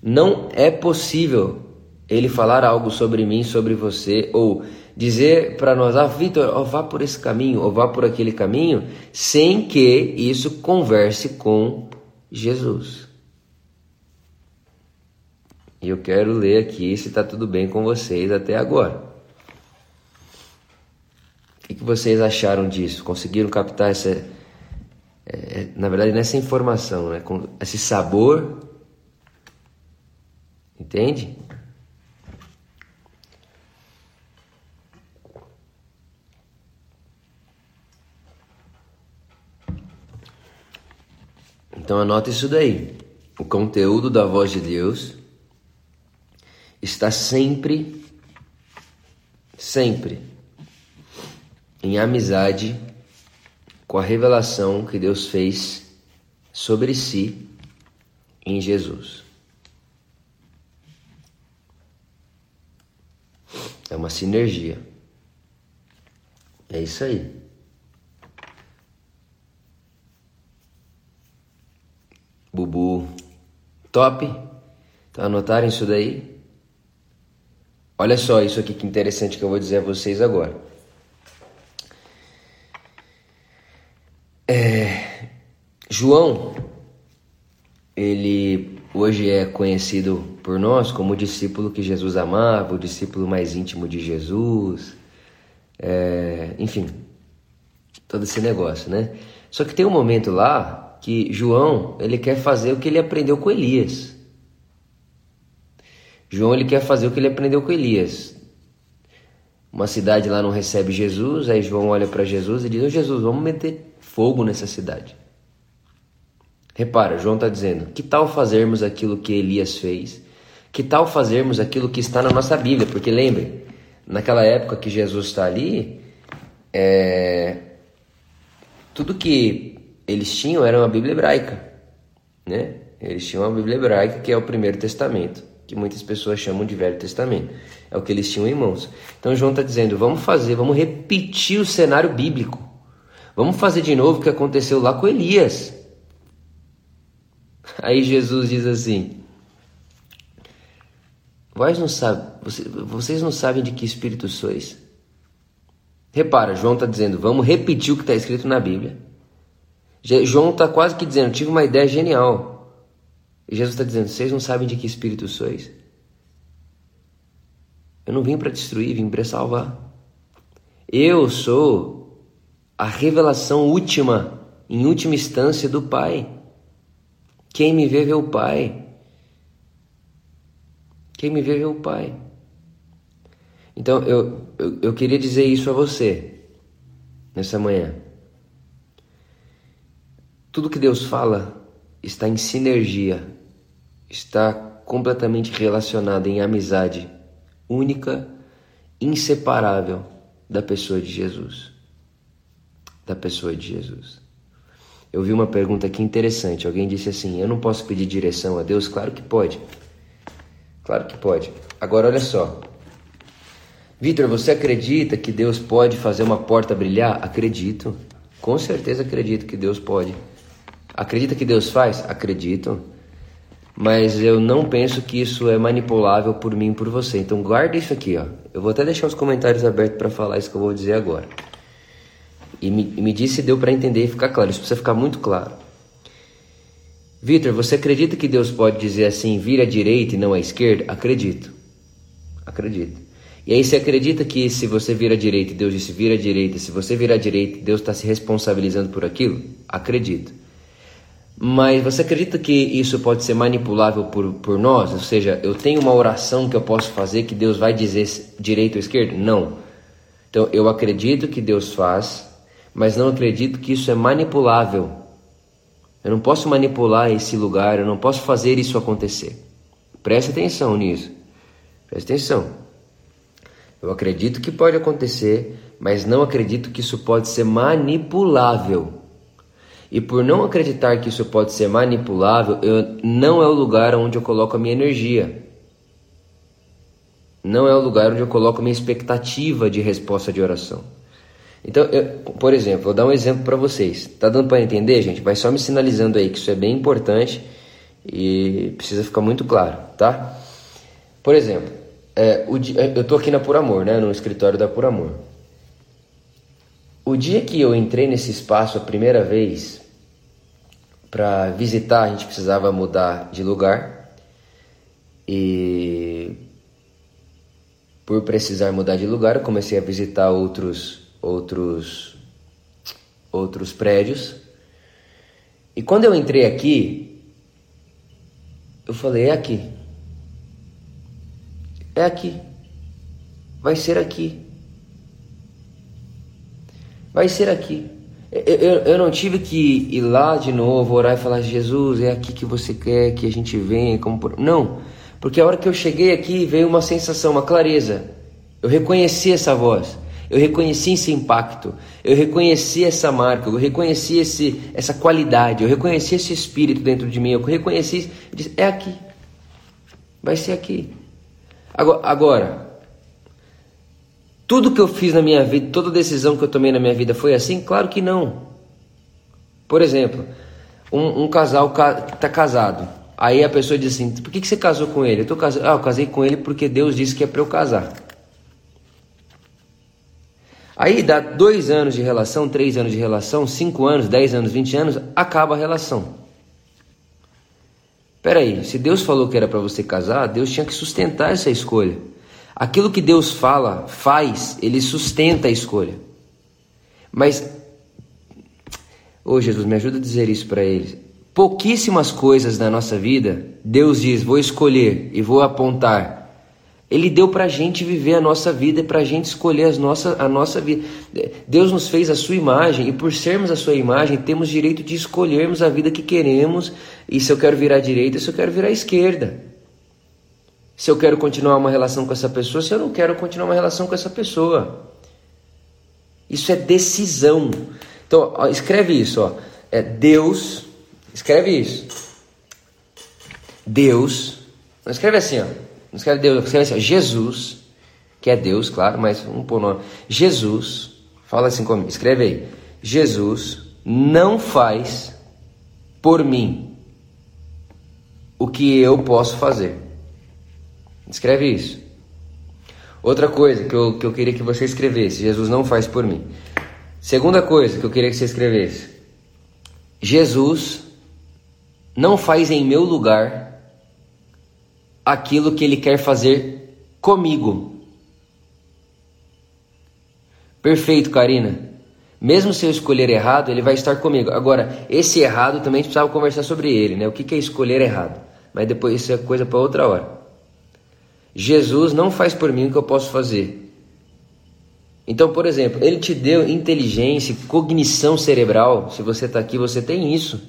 Não é possível ele falar algo sobre mim, sobre você, ou dizer para nós, ah, Vitor, oh, vá por esse caminho, ou vá por aquele caminho, sem que isso converse com Jesus. E eu quero ler aqui se está tudo bem com vocês até agora. O que, que vocês acharam disso? Conseguiram captar essa, é, na verdade, nessa informação, né? com esse sabor. Entende? Então anota isso daí. O conteúdo da voz de Deus está sempre, sempre em amizade com a revelação que Deus fez sobre si em Jesus. É uma sinergia. É isso aí. Bubu. Top? Então anotaram isso daí? Olha só isso aqui que interessante que eu vou dizer a vocês agora. É, João, ele hoje é conhecido por nós como o discípulo que Jesus amava, o discípulo mais íntimo de Jesus, é, enfim, todo esse negócio, né? Só que tem um momento lá que João ele quer fazer o que ele aprendeu com Elias. João ele quer fazer o que ele aprendeu com Elias. Uma cidade lá não recebe Jesus, aí João olha para Jesus e diz: oh, Jesus, vamos meter fogo nessa cidade. Repara, João está dizendo: que tal fazermos aquilo que Elias fez? Que tal fazermos aquilo que está na nossa Bíblia? Porque lembre, naquela época que Jesus está ali, é, tudo que eles tinham era uma Bíblia hebraica, né? Eles tinham uma Bíblia hebraica que é o Primeiro Testamento, que muitas pessoas chamam de Velho Testamento. É o que eles tinham em mãos. Então João está dizendo: vamos fazer, vamos repetir o cenário bíblico. Vamos fazer de novo o que aconteceu lá com Elias. Aí Jesus diz assim: Vós não sabe, vocês não sabem de que espírito sois. Repara, João está dizendo: vamos repetir o que está escrito na Bíblia. João está quase que dizendo: tive uma ideia genial. E Jesus está dizendo: vocês não sabem de que espírito sois. Eu não vim para destruir, vim para salvar. Eu sou a revelação última, em última instância, do Pai. Quem me vê, vê o Pai. Quem me vê, vê o Pai. Então eu, eu, eu queria dizer isso a você nessa manhã. Tudo que Deus fala está em sinergia, está completamente relacionado em amizade única, inseparável da pessoa de Jesus. Da pessoa de Jesus. Eu vi uma pergunta aqui interessante. Alguém disse assim: Eu não posso pedir direção a Deus? Claro que pode. Claro que pode. Agora olha só. Vitor, você acredita que Deus pode fazer uma porta brilhar? Acredito. Com certeza acredito que Deus pode. Acredita que Deus faz? Acredito. Mas eu não penso que isso é manipulável por mim e por você. Então guarda isso aqui, ó. Eu vou até deixar os comentários abertos para falar isso que eu vou dizer agora. E me, me diz se deu para entender e ficar claro. Isso precisa ficar muito claro. Vitor, você acredita que Deus pode dizer assim, vira à direita e não à esquerda? Acredito. Acredito. E aí você acredita que se você vira à direita Deus disse vira à direita, se você virar à direita, Deus está se responsabilizando por aquilo? Acredito. Mas você acredita que isso pode ser manipulável por, por nós? Ou seja, eu tenho uma oração que eu posso fazer que Deus vai dizer direito ou esquerdo? Não. Então eu acredito que Deus faz, mas não acredito que isso é manipulável. Eu não posso manipular esse lugar, eu não posso fazer isso acontecer. Preste atenção nisso. Preste atenção. Eu acredito que pode acontecer, mas não acredito que isso pode ser manipulável. E por não acreditar que isso pode ser manipulável, eu, não é o lugar onde eu coloco a minha energia. Não é o lugar onde eu coloco a minha expectativa de resposta de oração. Então, eu, por exemplo, vou dar um exemplo para vocês. Tá dando para entender, gente? Vai só me sinalizando aí que isso é bem importante e precisa ficar muito claro, tá? Por exemplo, é, o, eu tô aqui na Por Amor, né? No escritório da Por Amor. O dia que eu entrei nesse espaço a primeira vez, para visitar, a gente precisava mudar de lugar. E por precisar mudar de lugar, eu comecei a visitar outros outros outros prédios. E quando eu entrei aqui, eu falei: é aqui. É aqui. Vai ser aqui. Vai ser aqui. Eu, eu, eu, não tive que ir lá de novo, orar e falar: Jesus, é aqui que você quer que a gente venha. Como por... Não, porque a hora que eu cheguei aqui veio uma sensação, uma clareza. Eu reconheci essa voz, eu reconheci esse impacto, eu reconheci essa marca, eu reconheci esse, essa qualidade, eu reconheci esse espírito dentro de mim, eu reconheci. Eu disse, é aqui, vai ser aqui. Agora, agora tudo que eu fiz na minha vida, toda decisão que eu tomei na minha vida foi assim? Claro que não. Por exemplo, um, um casal está casado. Aí a pessoa diz assim: por que, que você casou com ele? Eu tô cas... Ah, eu casei com ele porque Deus disse que é para eu casar. Aí dá dois anos de relação, três anos de relação, cinco anos, dez anos, vinte anos, acaba a relação. Peraí, se Deus falou que era para você casar, Deus tinha que sustentar essa escolha. Aquilo que Deus fala, faz, ele sustenta a escolha. Mas, ô oh Jesus, me ajuda a dizer isso para eles. Pouquíssimas coisas na nossa vida, Deus diz: vou escolher e vou apontar. Ele deu para a gente viver a nossa vida para a gente escolher as nossa, a nossa vida. Deus nos fez a sua imagem e por sermos a sua imagem, temos direito de escolhermos a vida que queremos. E se eu quero virar à direita, se eu quero virar à esquerda se eu quero continuar uma relação com essa pessoa, se eu não quero continuar uma relação com essa pessoa. Isso é decisão. Então, ó, escreve isso, ó. É Deus, escreve isso. Deus, não escreve assim, ó. Não escreve Deus, escreve assim, ó. Jesus, que é Deus, claro, mas vamos pôr nome. Jesus, fala assim comigo, escreve aí. Jesus não faz por mim o que eu posso fazer. Escreve isso. Outra coisa que eu, que eu queria que você escrevesse: Jesus não faz por mim. Segunda coisa que eu queria que você escrevesse: Jesus não faz em meu lugar aquilo que ele quer fazer comigo. Perfeito, Karina. Mesmo se eu escolher errado, ele vai estar comigo. Agora, esse errado também a gente precisava conversar sobre ele, né? O que é escolher errado? Mas depois isso é coisa para outra hora. Jesus não faz por mim o que eu posso fazer. Então, por exemplo, ele te deu inteligência, cognição cerebral. Se você está aqui, você tem isso.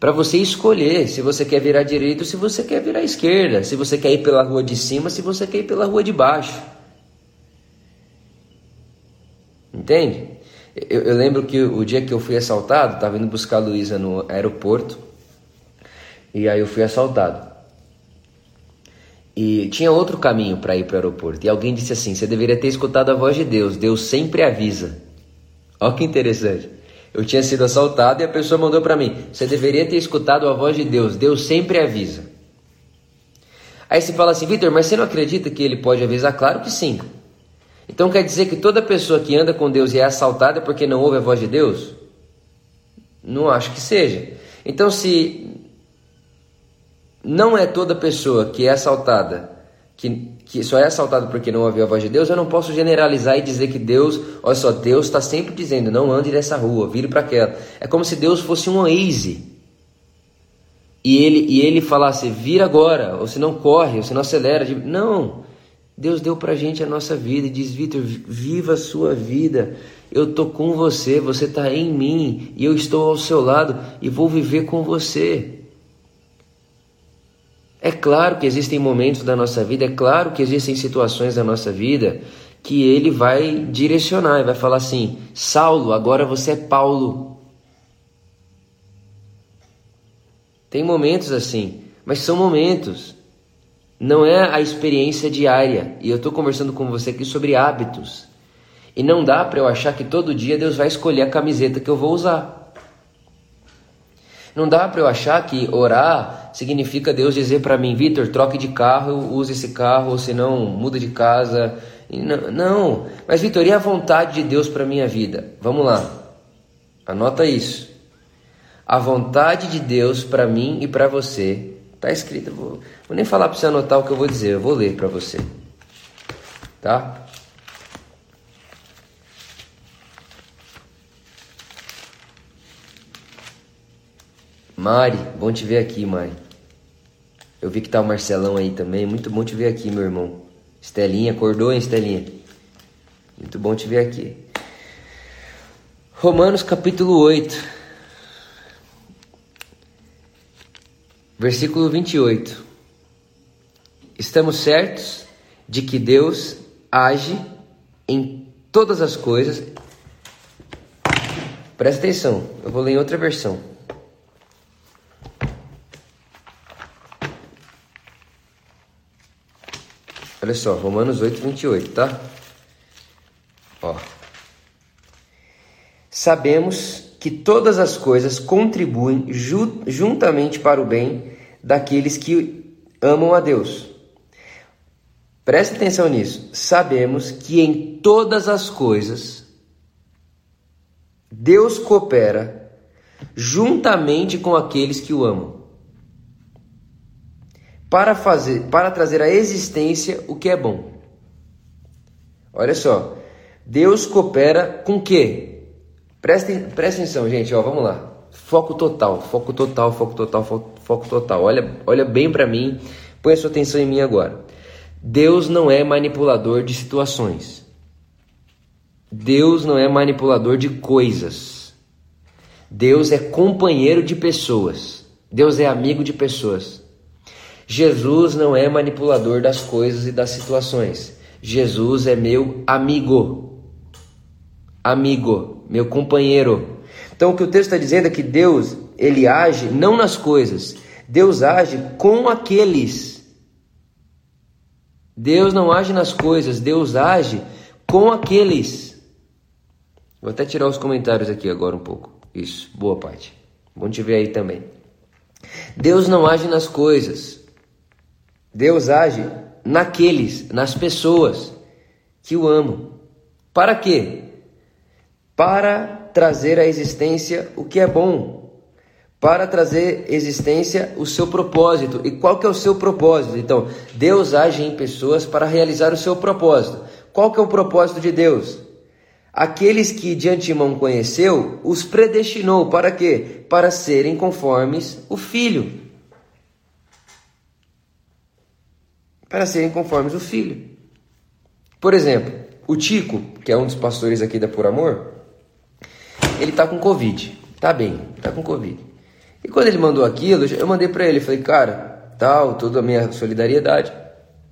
Para você escolher se você quer virar direito se você quer virar esquerda. Se você quer ir pela rua de cima, se você quer ir pela rua de baixo. Entende? Eu, eu lembro que o dia que eu fui assaltado, estava indo buscar a Luísa no aeroporto. E aí eu fui assaltado. E tinha outro caminho para ir para o aeroporto. E alguém disse assim: você deveria ter escutado a voz de Deus. Deus sempre avisa. Olha que interessante. Eu tinha sido assaltado e a pessoa mandou para mim: você deveria ter escutado a voz de Deus. Deus sempre avisa. Aí você fala assim, Vitor, mas você não acredita que ele pode avisar? Claro que sim. Então quer dizer que toda pessoa que anda com Deus e é assaltada é porque não ouve a voz de Deus? Não acho que seja. Então, se não é toda pessoa que é assaltada, que, que só é assaltada porque não ouviu a voz de Deus, eu não posso generalizar e dizer que Deus, olha só, Deus está sempre dizendo, não ande nessa rua, vire para aquela. É como se Deus fosse um Waze. E ele, e ele falasse, vira agora, ou se não corre, ou se não acelera. Não, Deus deu para gente a nossa vida e diz, Vitor, viva a sua vida. Eu tô com você, você está em mim e eu estou ao seu lado e vou viver com você. É claro que existem momentos da nossa vida, é claro que existem situações da nossa vida que ele vai direcionar e vai falar assim: Saulo, agora você é Paulo. Tem momentos assim, mas são momentos. Não é a experiência diária. E eu estou conversando com você aqui sobre hábitos. E não dá para eu achar que todo dia Deus vai escolher a camiseta que eu vou usar. Não dá para eu achar que orar significa Deus dizer para mim, Vitor, troque de carro, use esse carro, ou se não, muda de casa. Não, não. mas Vitor, e a vontade de Deus para minha vida? Vamos lá, anota isso. A vontade de Deus para mim e para você está escrita. Vou, vou nem falar para você anotar o que eu vou dizer, eu vou ler para você, tá? Mari, bom te ver aqui, Mari. Eu vi que tá o Marcelão aí também. Muito bom te ver aqui, meu irmão. Estelinha, acordou, hein, Estelinha? Muito bom te ver aqui. Romanos capítulo 8, versículo 28. Estamos certos de que Deus age em todas as coisas. Presta atenção, eu vou ler em outra versão. Olha só, Romanos 8, 28, tá? Ó. Sabemos que todas as coisas contribuem ju juntamente para o bem daqueles que amam a Deus. Preste atenção nisso. Sabemos que em todas as coisas Deus coopera juntamente com aqueles que o amam para fazer, para trazer à existência o que é bom. Olha só, Deus coopera com quê? Prestem, prestem atenção, gente, ó, vamos lá. Foco total, foco total, foco total, foco, foco total. Olha, olha bem para mim, põe a sua atenção em mim agora. Deus não é manipulador de situações. Deus não é manipulador de coisas. Deus é companheiro de pessoas. Deus é amigo de pessoas. Jesus não é manipulador das coisas e das situações. Jesus é meu amigo. Amigo, meu companheiro. Então o que o texto está dizendo é que Deus, ele age não nas coisas. Deus age com aqueles. Deus não age nas coisas, Deus age com aqueles. Vou até tirar os comentários aqui agora um pouco. Isso, boa parte. Bom te ver aí também. Deus não age nas coisas. Deus age naqueles, nas pessoas que o amam. Para quê? Para trazer à existência o que é bom, para trazer à existência o seu propósito. E qual que é o seu propósito? Então, Deus age em pessoas para realizar o seu propósito. Qual que é o propósito de Deus? Aqueles que de antemão conheceu, os predestinou para quê? Para serem conformes o Filho. Para serem conformes o filho. Por exemplo, o Tico, que é um dos pastores aqui da Por Amor, ele tá com Covid. Tá bem, tá com Covid. E quando ele mandou aquilo, eu mandei para ele, falei, cara, tal, toda a minha solidariedade.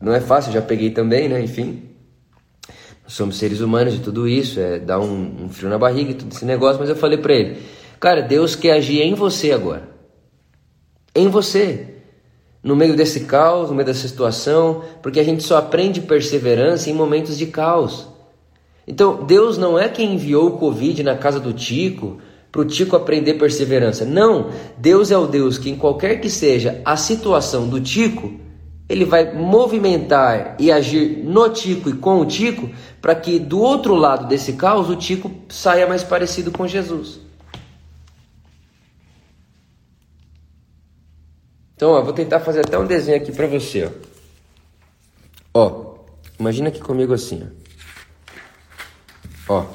Não é fácil, já peguei também, né? Enfim. Somos seres humanos e tudo isso, é dar um, um frio na barriga e tudo esse negócio, mas eu falei para ele, cara, Deus quer agir em você agora. Em você no meio desse caos, no meio dessa situação, porque a gente só aprende perseverança em momentos de caos. Então, Deus não é quem enviou o Covid na casa do Tico para o Tico aprender perseverança. Não, Deus é o Deus que, em qualquer que seja a situação do Tico, ele vai movimentar e agir no Tico e com o Tico para que do outro lado desse caos o Tico saia mais parecido com Jesus. Então, ó, vou tentar fazer até um desenho aqui para você, ó. Ó, imagina aqui comigo assim, ó. Ó.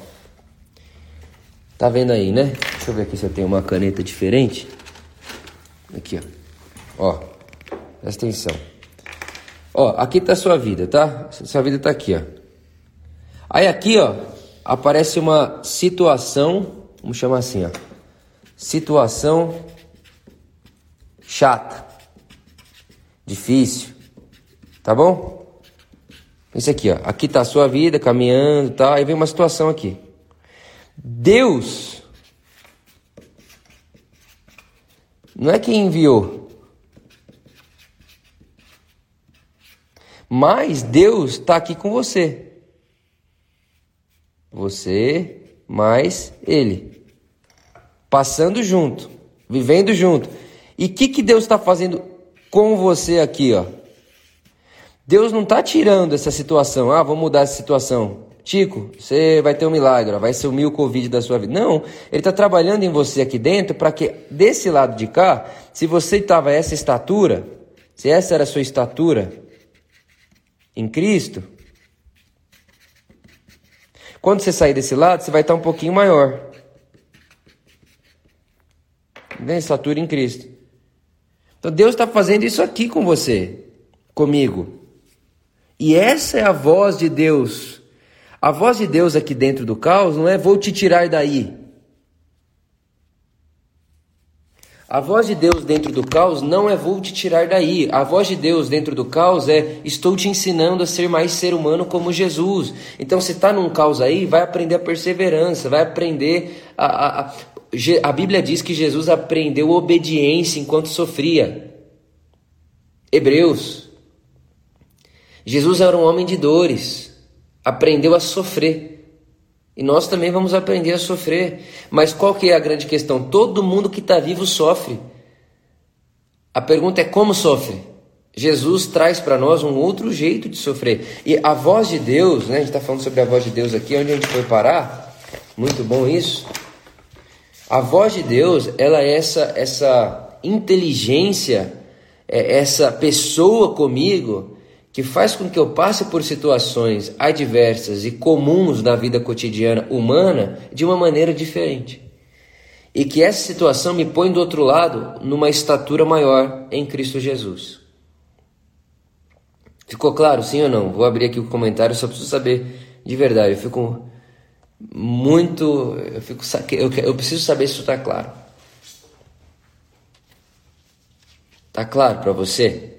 Tá vendo aí, né? Deixa eu ver aqui se eu tenho uma caneta diferente. Aqui, ó. Ó, presta atenção. Ó, aqui tá a sua vida, tá? Sua vida tá aqui, ó. Aí aqui, ó, aparece uma situação, vamos chamar assim, ó. Situação chata difícil. Tá bom? Isso aqui, ó. Aqui tá a sua vida caminhando, tal. Aí vem uma situação aqui. Deus não é quem enviou. Mas Deus está aqui com você. Você mais Ele. Passando junto, vivendo junto. E o que, que Deus está fazendo com você aqui, ó. Deus não está tirando essa situação. Ah, vamos mudar essa situação. Tico, você vai ter um milagre, ó, vai sumir o Covid da sua vida. Não, ele está trabalhando em você aqui dentro para que desse lado de cá, se você estava essa estatura, se essa era a sua estatura em Cristo, quando você sair desse lado, você vai estar um pouquinho maior. Né? Estatura em Cristo. Então Deus está fazendo isso aqui com você, comigo. E essa é a voz de Deus. A voz de Deus aqui dentro do caos não é vou te tirar daí. A voz de Deus dentro do caos não é vou te tirar daí. A voz de Deus dentro do caos é estou te ensinando a ser mais ser humano como Jesus. Então, se está num caos aí, vai aprender a perseverança, vai aprender a, a, a. A Bíblia diz que Jesus aprendeu obediência enquanto sofria. Hebreus. Jesus era um homem de dores, aprendeu a sofrer. E nós também vamos aprender a sofrer. Mas qual que é a grande questão? Todo mundo que está vivo sofre. A pergunta é como sofre? Jesus traz para nós um outro jeito de sofrer. E a voz de Deus, né? A gente está falando sobre a voz de Deus aqui, onde a gente foi parar. Muito bom isso. A voz de Deus, ela é essa, essa inteligência, é essa pessoa comigo que faz com que eu passe por situações adversas e comuns da vida cotidiana humana de uma maneira diferente. E que essa situação me põe do outro lado numa estatura maior em Cristo Jesus. Ficou claro, sim ou não? Vou abrir aqui o comentário, só preciso saber de verdade. Eu fico muito. Eu, fico, eu, eu preciso saber se isso está claro. Tá claro para você?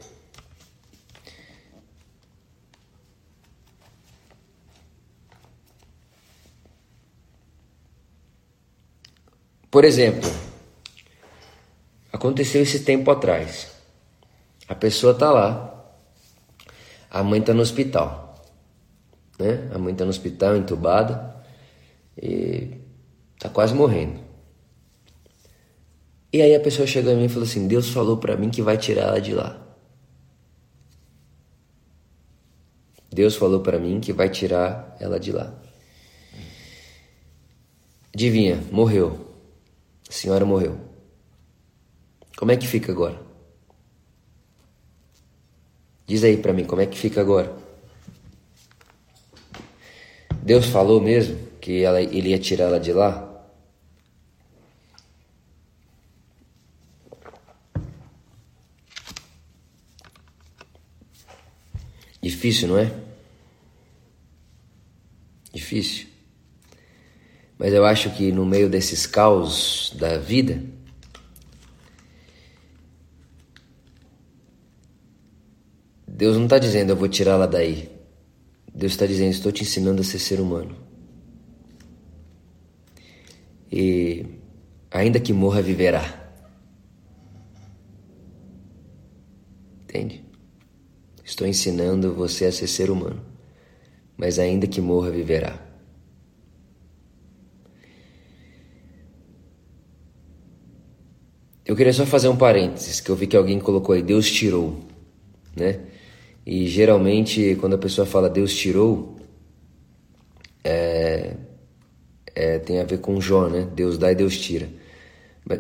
Por exemplo, aconteceu esse tempo atrás. A pessoa tá lá, a mãe tá no hospital, né? A mãe tá no hospital entubada e tá quase morrendo. E aí a pessoa chega a mim e fala assim: Deus falou para mim que vai tirar ela de lá. Deus falou para mim que vai tirar ela de lá. Adivinha, morreu. A senhora morreu. Como é que fica agora? Diz aí para mim, como é que fica agora? Deus falou mesmo que ela, ele ia tirar ela de lá? Difícil, não é? Difícil. Mas eu acho que no meio desses caos da vida, Deus não está dizendo eu vou tirá-la daí. Deus está dizendo estou te ensinando a ser ser humano. E ainda que morra, viverá. Entende? Estou ensinando você a ser ser humano, mas ainda que morra, viverá. Eu queria só fazer um parênteses, que eu vi que alguém colocou aí, Deus tirou, né? E geralmente quando a pessoa fala Deus tirou, é, é, tem a ver com Jó, né? Deus dá e Deus tira.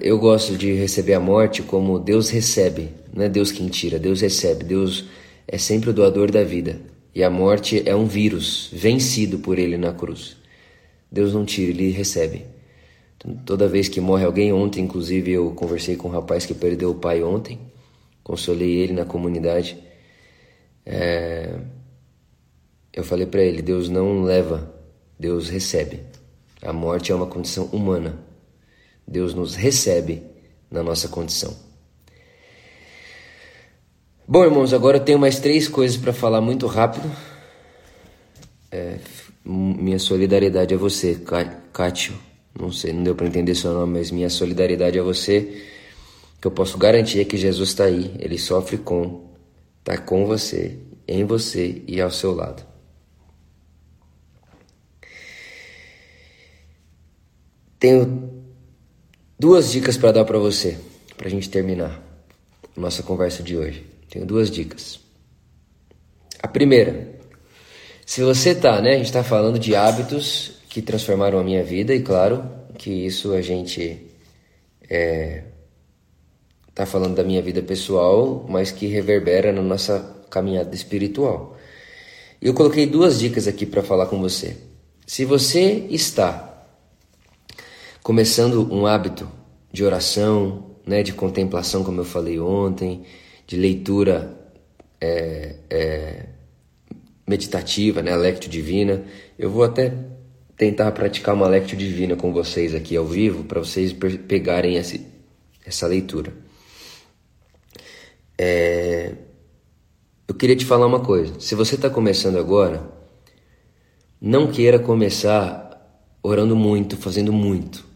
Eu gosto de receber a morte como Deus recebe, não é Deus quem tira, Deus recebe. Deus é sempre o doador da vida. E a morte é um vírus vencido por ele na cruz. Deus não tira, ele recebe. Toda vez que morre alguém, ontem inclusive eu conversei com um rapaz que perdeu o pai ontem, consolei ele na comunidade. É... Eu falei para ele: Deus não leva, Deus recebe. A morte é uma condição humana. Deus nos recebe na nossa condição. Bom, irmãos, agora eu tenho mais três coisas para falar muito rápido. É... minha solidariedade a você, Cátio não sei, não deu para entender seu nome, mas minha solidariedade a você, que eu posso garantir é que Jesus está aí, ele sofre com, está com você, em você e ao seu lado. Tenho duas dicas para dar para você, para a gente terminar nossa conversa de hoje. Tenho duas dicas. A primeira, se você tá, né? A gente está falando de hábitos que transformaram a minha vida e claro que isso a gente é, tá falando da minha vida pessoal, mas que reverbera na nossa caminhada espiritual. Eu coloquei duas dicas aqui para falar com você. Se você está começando um hábito de oração, né, de contemplação, como eu falei ontem, de leitura é, é, meditativa, né, lectio divina. Eu vou até tentar praticar uma lectio divina com vocês aqui ao vivo para vocês pegarem essa, essa leitura. É, eu queria te falar uma coisa. Se você está começando agora, não queira começar orando muito, fazendo muito.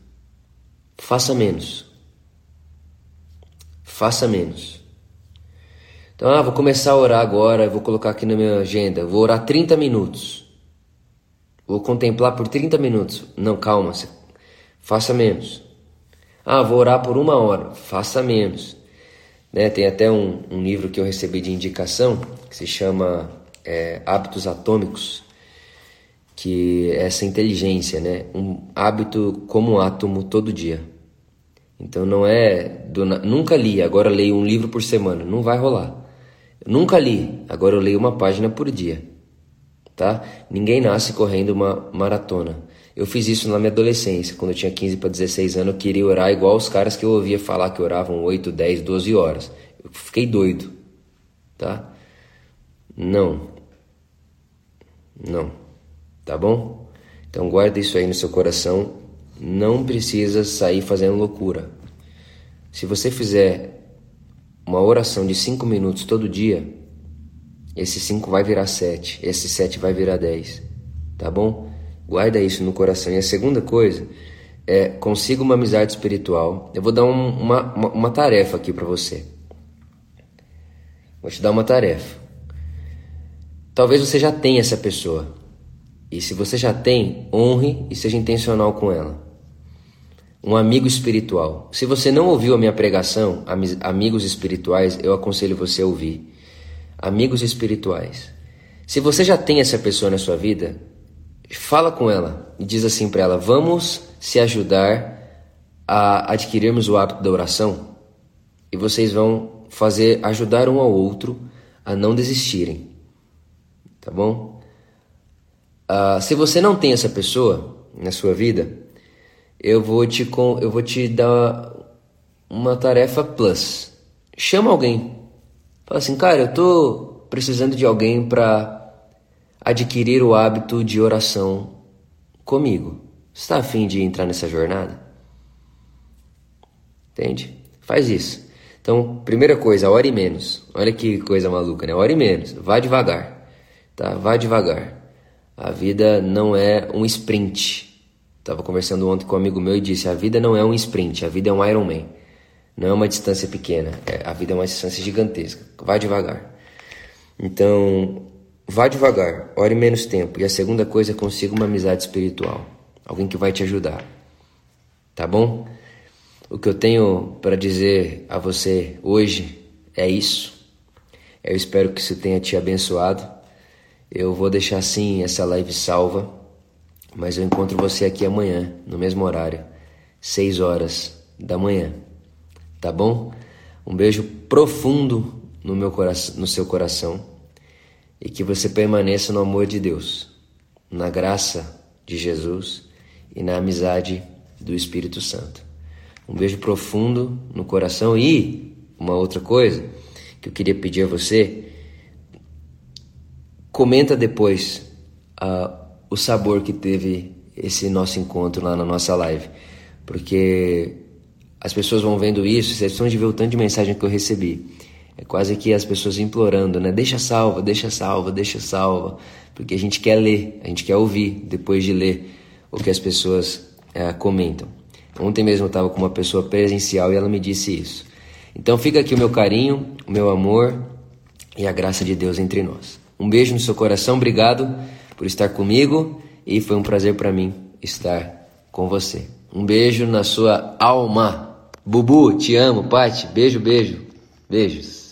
Faça menos. Faça menos. Então, ah, vou começar a orar agora, vou colocar aqui na minha agenda, vou orar 30 minutos. Vou contemplar por 30 minutos. Não, calma, faça menos. Ah, vou orar por uma hora, faça menos. Né, tem até um, um livro que eu recebi de indicação que se chama é, Hábitos Atômicos, que é essa inteligência, né? Um hábito como um átomo todo dia. Então não é do, nunca li, agora leio um livro por semana, não vai rolar. Nunca li, agora eu leio uma página por dia. Tá? Ninguém nasce correndo uma maratona. Eu fiz isso na minha adolescência, quando eu tinha 15 para 16 anos, eu queria orar igual os caras que eu ouvia falar que oravam 8, 10, 12 horas. Eu fiquei doido, tá? Não. Não tá bom? Então guarda isso aí no seu coração. Não precisa sair fazendo loucura. Se você fizer uma oração de 5 minutos todo dia, esse 5 vai virar 7, esse 7 vai virar 10, tá bom? Guarda isso no coração. E a segunda coisa é consiga uma amizade espiritual. Eu vou dar um, uma, uma, uma tarefa aqui para você. Vou te dar uma tarefa. Talvez você já tenha essa pessoa. E se você já tem, honre e seja intencional com ela. Um amigo espiritual. Se você não ouviu a minha pregação, Amigos Espirituais, eu aconselho você a ouvir. Amigos espirituais. Se você já tem essa pessoa na sua vida, fala com ela e diz assim para ela: Vamos se ajudar a adquirirmos o hábito da oração e vocês vão fazer ajudar um ao outro a não desistirem. Tá bom? Uh, se você não tem essa pessoa na sua vida, eu vou te, com, eu vou te dar uma tarefa plus. Chama alguém. Fala assim, cara, eu tô precisando de alguém para adquirir o hábito de oração comigo. Está afim de entrar nessa jornada? Entende? Faz isso. Então, primeira coisa, ore menos. Olha que coisa maluca, né? Ore menos. Vá devagar. Tá? Vá devagar. A vida não é um sprint. Estava conversando ontem com um amigo meu e disse: a vida não é um sprint, a vida é um Ironman. Não é uma distância pequena, é, a vida é uma distância gigantesca. Vai devagar. Então, vá devagar, ore menos tempo. E a segunda coisa é consiga uma amizade espiritual, alguém que vai te ajudar. Tá bom? O que eu tenho para dizer a você hoje é isso. Eu espero que isso tenha te abençoado. Eu vou deixar sim essa live salva, mas eu encontro você aqui amanhã, no mesmo horário, 6 horas da manhã. Tá bom? Um beijo profundo no meu coração, no seu coração e que você permaneça no amor de Deus, na graça de Jesus e na amizade do Espírito Santo. Um beijo profundo no coração e uma outra coisa que eu queria pedir a você Comenta depois uh, o sabor que teve esse nosso encontro lá na nossa live, porque as pessoas vão vendo isso, vocês vão de ver o tanto de mensagem que eu recebi. É quase que as pessoas implorando, né? Deixa salva, deixa salva, deixa salva, porque a gente quer ler, a gente quer ouvir depois de ler o que as pessoas é, comentam. Ontem mesmo eu estava com uma pessoa presencial e ela me disse isso. Então fica aqui o meu carinho, o meu amor e a graça de Deus entre nós. Um beijo no seu coração, obrigado por estar comigo e foi um prazer para mim estar com você. Um beijo na sua alma. Bubu, te amo, Pati. Beijo, beijo. Beijos.